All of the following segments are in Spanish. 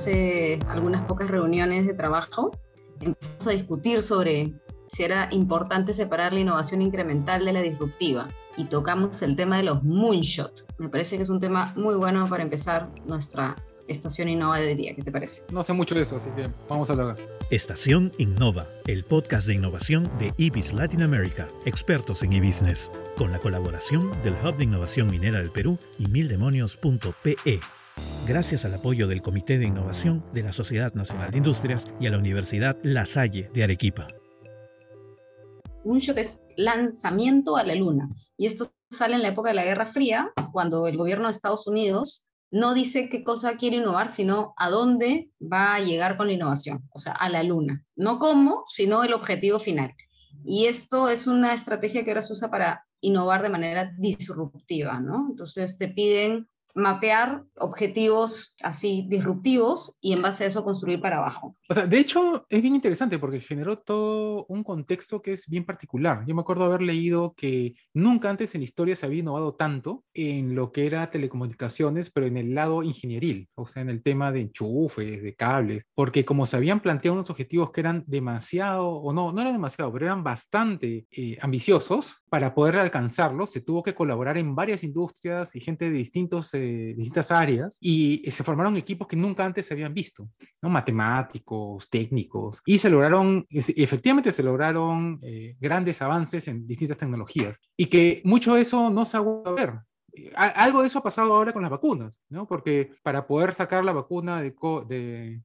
hace algunas pocas reuniones de trabajo, empezamos a discutir sobre si era importante separar la innovación incremental de la disruptiva y tocamos el tema de los moonshots. Me parece que es un tema muy bueno para empezar nuestra estación Innova de hoy día. ¿Qué te parece? No sé mucho de eso, así que vamos a hablar. Estación Innova, el podcast de innovación de IBIS Latin America, expertos en e-business, con la colaboración del Hub de Innovación Minera del Perú y mildemonios.pe. Gracias al apoyo del Comité de Innovación de la Sociedad Nacional de Industrias y a la Universidad La Salle de Arequipa. Moonshot es lanzamiento a la luna. Y esto sale en la época de la Guerra Fría, cuando el gobierno de Estados Unidos no dice qué cosa quiere innovar, sino a dónde va a llegar con la innovación, o sea, a la luna. No cómo, sino el objetivo final. Y esto es una estrategia que ahora se usa para innovar de manera disruptiva, ¿no? Entonces te piden mapear objetivos así disruptivos y en base a eso construir para abajo. O sea, de hecho es bien interesante porque generó todo un contexto que es bien particular. Yo me acuerdo haber leído que nunca antes en la historia se había innovado tanto en lo que era telecomunicaciones, pero en el lado ingenieril, o sea, en el tema de enchufes, de cables, porque como se habían planteado unos objetivos que eran demasiado, o no, no eran demasiado, pero eran bastante eh, ambiciosos, para poder alcanzarlos se tuvo que colaborar en varias industrias y gente de distintos distintas áreas y se formaron equipos que nunca antes se habían visto, ¿no? matemáticos, técnicos, y se lograron, efectivamente se lograron eh, grandes avances en distintas tecnologías y que mucho de eso no se ha vuelto a ver algo de eso ha pasado ahora con las vacunas, ¿no? Porque para poder sacar la vacuna de,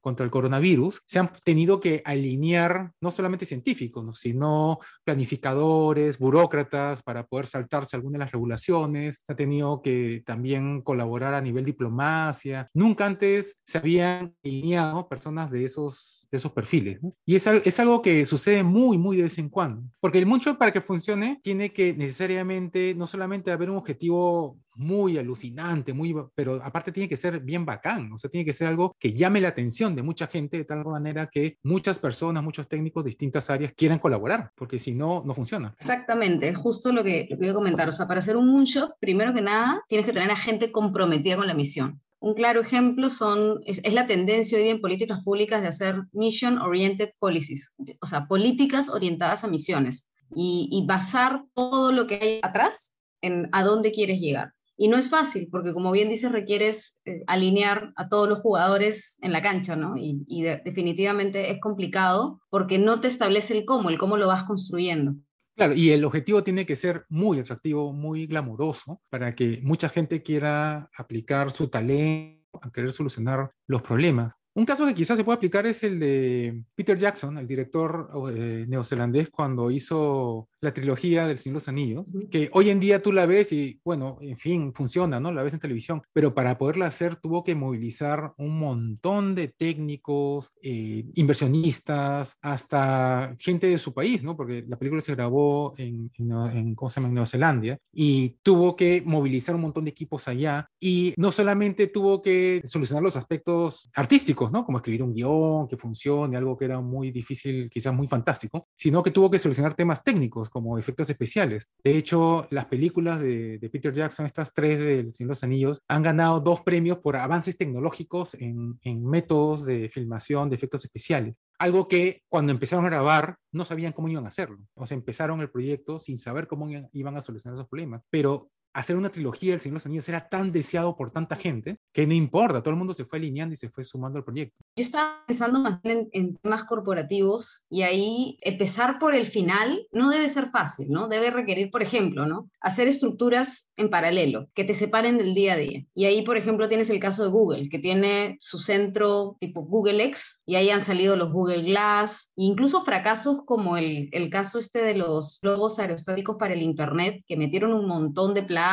contra el coronavirus, se han tenido que alinear no solamente científicos, sino planificadores, burócratas, para poder saltarse algunas de las regulaciones. Se ha tenido que también colaborar a nivel diplomacia. Nunca antes se habían alineado personas de esos, de esos perfiles. Y es, es algo que sucede muy, muy de vez en cuando. Porque el mucho para que funcione tiene que necesariamente no solamente haber un objetivo muy alucinante, muy, pero aparte tiene que ser bien bacán, o sea, tiene que ser algo que llame la atención de mucha gente de tal manera que muchas personas, muchos técnicos de distintas áreas quieran colaborar, porque si no, no funciona. Exactamente, justo lo que, lo que voy a comentar, o sea, para hacer un moonshot, primero que nada, tienes que tener a gente comprometida con la misión. Un claro ejemplo son, es, la tendencia hoy en políticas públicas de hacer mission oriented policies, o sea, políticas orientadas a misiones y, y basar todo lo que hay atrás en a dónde quieres llegar. Y no es fácil, porque como bien dices, requieres eh, alinear a todos los jugadores en la cancha, ¿no? Y, definitivamente es complicado porque no te establece el cómo, el cómo lo vas construyendo. Claro, y el objetivo tiene que ser muy atractivo, muy glamuroso, para que mucha gente quiera aplicar su talento a querer solucionar los problemas. Un caso que quizás se puede aplicar es el de Peter Jackson, el director eh, neozelandés, cuando hizo la trilogía del Señor de los Anillos, que hoy en día tú la ves y, bueno, en fin, funciona, ¿no? La ves en televisión, pero para poderla hacer tuvo que movilizar un montón de técnicos, eh, inversionistas, hasta gente de su país, ¿no? Porque la película se grabó en, en, ¿cómo se llama? en Nueva Zelanda y tuvo que movilizar un montón de equipos allá y no solamente tuvo que solucionar los aspectos artísticos, como escribir un guion que funcione, algo que era muy difícil, quizás muy fantástico, sino que tuvo que solucionar temas técnicos como efectos especiales. De hecho, las películas de, Peter Jackson, estas tres de los Anillos, han ganado dos premios por avances tecnológicos en, en métodos de filmación de efectos especiales. Algo que cuando empezaron a grabar no sabían cómo iban a hacerlo. O sea, empezaron el proyecto sin saber cómo iban a solucionar esos problemas. Pero hacer una trilogía del Señor de los Anillos era tan deseado por tanta gente que no importa, todo el mundo se fue alineando y se fue sumando al proyecto. Yo estaba pensando más en, en, temas corporativos y ahí empezar por el final no debe ser fácil, ¿no? Debe requerir, por ejemplo, ¿no? Hacer estructuras en paralelo que te separen del día a día. Y ahí, por ejemplo, tienes el caso de Google, que tiene su centro tipo Google X y ahí han salido los Google Glass, e incluso fracasos como el, el caso este de los globos aerostáticos para el Internet, que metieron un montón de plata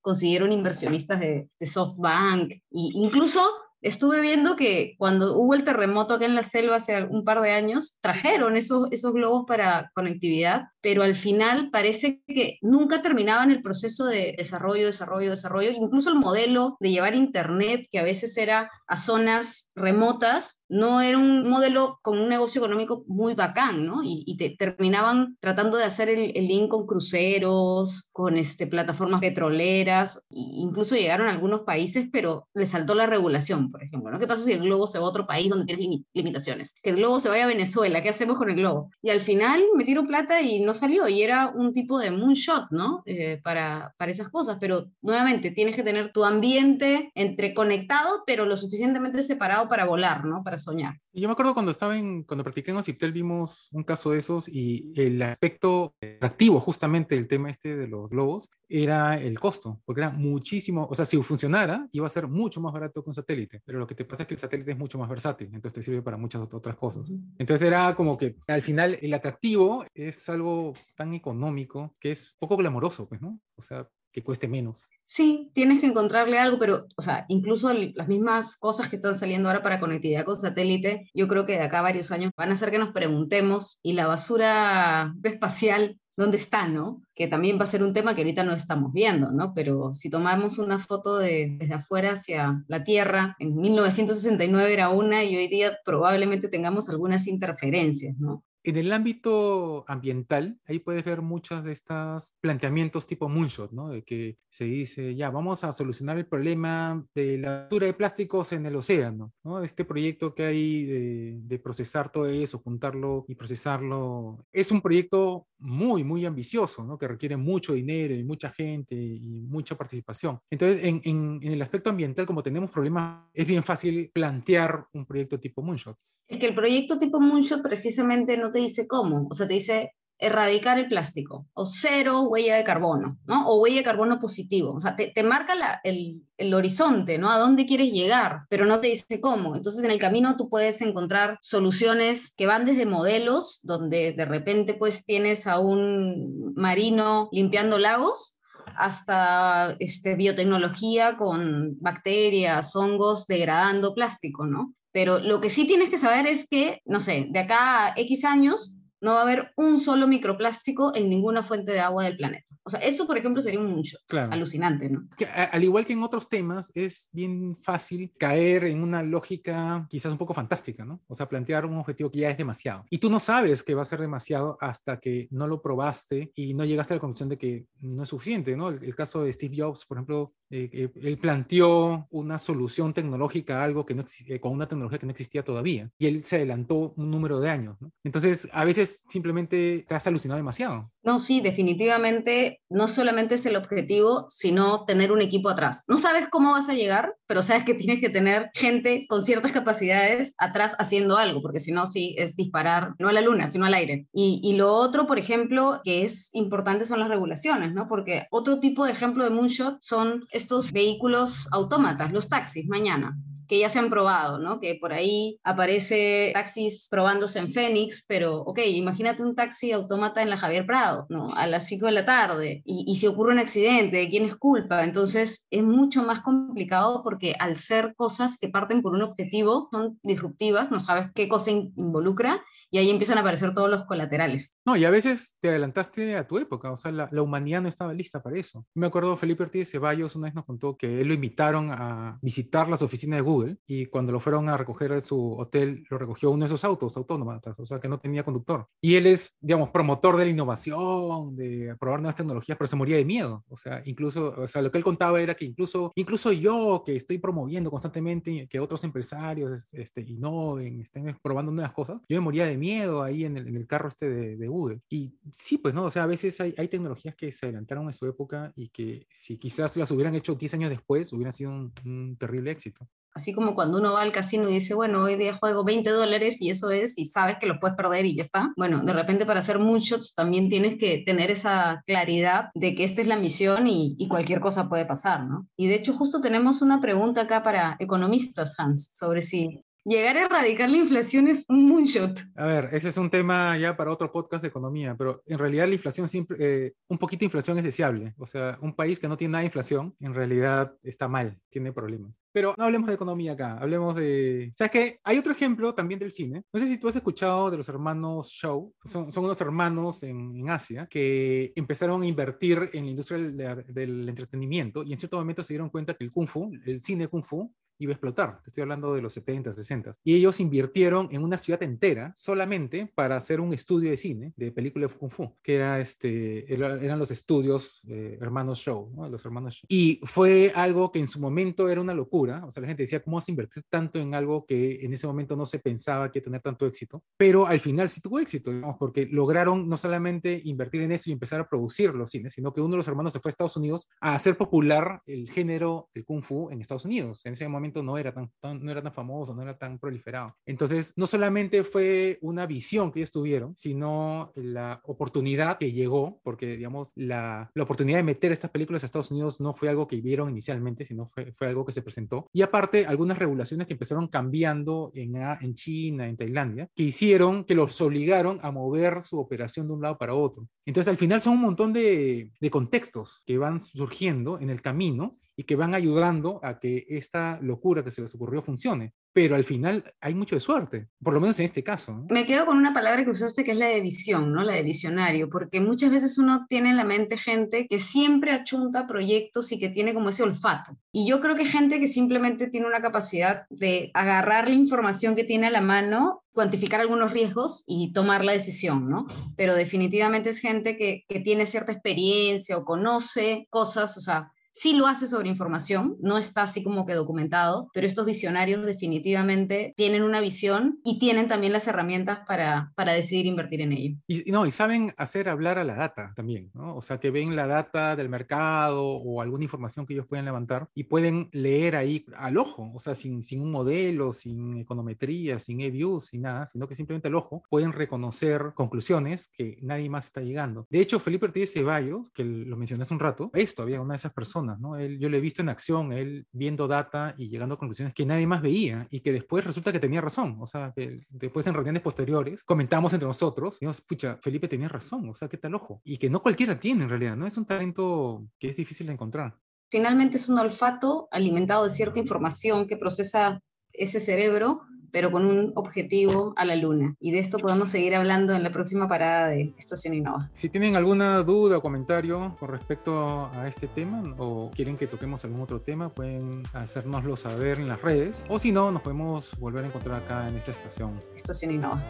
consiguieron inversionistas de, SoftBank, e incluso estuve viendo que cuando hubo el terremoto acá en la selva hace un par de años, trajeron esos, esos globos para conectividad, pero al final parece que nunca terminaban el proceso de desarrollo, desarrollo, desarrollo. Incluso el modelo de llevar internet, que a veces era a zonas remotas, no era un modelo con un negocio económico muy bacán, ¿no? Y, te, terminaban tratando de hacer el, el, link con cruceros, con este, plataformas petroleras, e incluso llegaron a algunos países, pero les saltó la regulación por ejemplo, ¿no? ¿Qué pasa si el globo se va a otro país donde tiene limitaciones? Que el globo se vaya a Venezuela, ¿qué hacemos con el globo? Y al final metieron plata y no salió, y era un tipo de moonshot, ¿no? Eh, para, para esas cosas, pero nuevamente tienes que tener tu ambiente entre conectado, pero lo suficientemente separado para volar, ¿no? Para soñar. Yo me acuerdo cuando estaba en, cuando practiqué en Ociptel vimos un caso de esos y el aspecto atractivo justamente del tema este de los globos era el costo, porque era muchísimo, o sea, si funcionara, iba a ser mucho más barato que un satélite, pero lo que te pasa es que el satélite es mucho más versátil, entonces te sirve para muchas otras cosas. Entonces era como que al final el atractivo es algo tan económico que es poco glamoroso, pues, ¿no? O sea, que cueste menos. Sí, tienes que encontrarle algo, pero, o sea, incluso las mismas cosas que están saliendo ahora para conectividad con satélite, yo creo que de acá a varios años van a hacer que nos preguntemos, ¿y la basura espacial dónde está, ¿no? Que también va a ser un tema que ahorita no estamos viendo, ¿no? Pero si tomamos una foto de, desde afuera hacia la Tierra, en 1969 era una y hoy día probablemente tengamos algunas interferencias, ¿no? En el ámbito ambiental, ahí puedes ver muchos de estos planteamientos tipo moonshot, ¿no? De que se dice, ya, vamos a solucionar el problema de la basura de plásticos en el océano, ¿no? Este proyecto que hay de, de, procesar todo eso, juntarlo y procesarlo, es un proyecto muy, muy ambicioso, ¿no? Que requiere mucho dinero y mucha gente y mucha participación. Entonces, en, en, en el aspecto ambiental, como tenemos problemas, es bien fácil plantear un proyecto tipo moonshot. Es que el proyecto tipo Moonshot precisamente no te dice cómo, o sea, te dice erradicar el plástico o cero huella de carbono, ¿no? O huella de carbono positivo. O sea, te, te marca la, el, el, horizonte, ¿no? A dónde quieres llegar, pero no te dice cómo. Entonces, en el camino tú puedes encontrar soluciones que van desde modelos, donde de repente pues tienes a un marino limpiando lagos, hasta este, biotecnología con bacterias, hongos degradando plástico, ¿no? Pero lo que sí tienes que saber es que, no sé, de acá a X años no va a haber un solo microplástico en ninguna fuente de agua del planeta. O sea, eso, por ejemplo, sería un mucho claro. alucinante, ¿no? Que, al igual que en otros temas, es bien fácil caer en una lógica quizás un poco fantástica, ¿no? O sea, plantear un objetivo que ya es demasiado. Y tú no sabes que va a ser demasiado hasta que no lo probaste y no llegaste a la conclusión de que no es suficiente, ¿no? El, el caso de Steve Jobs, por ejemplo, eh, eh, él planteó una solución tecnológica a algo que no eh, con una tecnología que no existía todavía. Y él se adelantó un número de años, ¿no? Entonces, a veces simplemente te has alucinado demasiado. No, sí, definitivamente no solamente es el objetivo, sino tener un equipo atrás. No sabes cómo vas a llegar, pero sabes que tienes que tener gente con ciertas capacidades atrás haciendo algo, porque si no, sí, es disparar no a la luna, sino al aire. Y, y lo otro, por ejemplo, que es importante son las regulaciones, ¿no? Porque otro tipo de ejemplo de moonshot son estos vehículos autómatas, los taxis, mañana que ya se han probado, ¿no? Que por ahí aparece taxis probándose en Fénix, pero, ok, imagínate un taxi autómata en la Javier Prado, ¿no? A las 5 de la tarde, y, y si ocurre un accidente, ¿quién es culpa? Entonces es mucho más complicado porque al ser cosas que parten por un objetivo, son disruptivas, no sabes qué cosa involucra, y ahí empiezan a aparecer todos los colaterales. No, y a veces te adelantaste a tu época, o sea, la, la humanidad no estaba lista para eso. Me acuerdo Felipe Ortiz Ceballos una vez nos contó que él lo invitaron a visitar las oficinas de Google y cuando lo fueron a recoger a su hotel, lo recogió uno de esos autos autónomos, o sea, que no tenía conductor. Y él es, digamos, promotor de la innovación, de probar nuevas tecnologías, pero se moría de miedo. O sea, incluso, o sea, lo que él contaba era que incluso, incluso yo, que estoy promoviendo constantemente que otros empresarios este, innoven, estén probando nuevas cosas, yo me moría de miedo ahí en el, en el carro este de, de, Google. Y sí, pues no, o sea, a veces hay, hay tecnologías que se adelantaron en su época y que si quizás las hubieran hecho 10 años después, hubiera sido un, un terrible éxito. Así como cuando uno va al casino y dice, bueno, hoy día juego 20 dólares y eso es, y sabes que lo puedes perder y ya está. Bueno, de repente para hacer moonshots también tienes que tener esa claridad de que esta es la misión y, y, cualquier cosa puede pasar, ¿no? Y de hecho justo tenemos una pregunta acá para economistas, Hans, sobre si llegar a erradicar la inflación es un moonshot. A ver, ese es un tema ya para otro podcast de economía, pero en realidad la inflación siempre, eh, un poquito de inflación es deseable. O sea, un país que no tiene nada de inflación, en realidad está mal, tiene problemas. Pero no hablemos de economía acá, hablemos de... ¿Sabes qué? Hay otro ejemplo también del cine. No sé si tú has escuchado de los hermanos Shaw. Son, son unos hermanos en, en, Asia que empezaron a invertir en la industria del, del, entretenimiento y en cierto momento se dieron cuenta que el kung fu, el cine kung fu, iba a explotar. Te estoy hablando de los 70, 60. Y ellos invirtieron en una ciudad entera solamente para hacer un estudio de cine, de película de Kung Fu, que era este, eran los estudios eh, Hermanos Show, ¿no? Los Hermanos Show. Y fue algo que en su momento era una locura. O sea, la gente decía, ¿cómo vas a invertir tanto en algo que en ese momento no se pensaba que tener tanto éxito? Pero al final sí tuvo éxito, digamos, porque lograron no solamente invertir en eso y empezar a producir los cines, sino que uno de los hermanos se fue a Estados Unidos a hacer popular el género del Kung Fu en Estados Unidos. En ese momento no era tan, no era tan famoso, no era tan proliferado. Entonces, no solamente fue una visión que ellos tuvieron, sino la oportunidad que llegó, porque, digamos, la, la oportunidad de meter estas películas a Estados Unidos no fue algo que vieron inicialmente, sino fue, fue algo que se presentó. Y aparte, algunas regulaciones que empezaron cambiando en, en China, en Tailandia, que hicieron, que los obligaron a mover su operación de un lado para otro. Entonces, al final son un montón de, de contextos que van surgiendo en el camino y que van ayudando a que esta locura que se les ocurrió funcione. Pero al final hay mucho de suerte, por lo menos en este caso. Me quedo con una palabra que usaste que es la de visión, ¿no? La de visionario, porque muchas veces uno tiene en la mente gente que siempre achunta proyectos y que tiene como ese olfato. Y yo creo que gente que simplemente tiene una capacidad de agarrar la información que tiene a la mano cuantificar algunos riesgos y tomar la decisión, ¿no? Pero definitivamente es gente que, que tiene cierta experiencia o conoce cosas, o sea, sí lo hace sobre información, no está así como que documentado, pero estos visionarios definitivamente tienen una visión y tienen también las herramientas para, para decidir invertir en ello. Y, no, y saben hacer hablar a la data también, ¿no? O sea, que ven la data del mercado o alguna información que ellos pueden levantar y pueden leer ahí al ojo, o sea, sin, sin un modelo, sin econometría, sin e-views, sin nada, sino que simplemente al ojo pueden reconocer conclusiones que nadie más está llegando. De hecho, Felipe Ortiz Ceballos, que lo mencioné hace un rato, esto había una de esas personas yo lo he visto en acción, él viendo data y llegando a conclusiones que nadie más veía y que después resulta que tenía razón, o sea, que después en reuniones posteriores comentamos entre nosotros, nos, pucha, Felipe tenía razón, o sea, qué tal ojo, y que no cualquiera tiene en realidad, ¿no? Es un talento que es difícil de encontrar. Finalmente es un olfato alimentado de cierta información que procesa ese cerebro pero con un objetivo a la luna. Y de esto podemos seguir hablando en la próxima parada de Estación Innova. Si tienen alguna duda o comentario con respecto a este tema o quieren que toquemos algún otro tema, pueden hacérnoslo saber en las redes o si no, nos podemos volver a encontrar acá en esta estación. Estación Innova.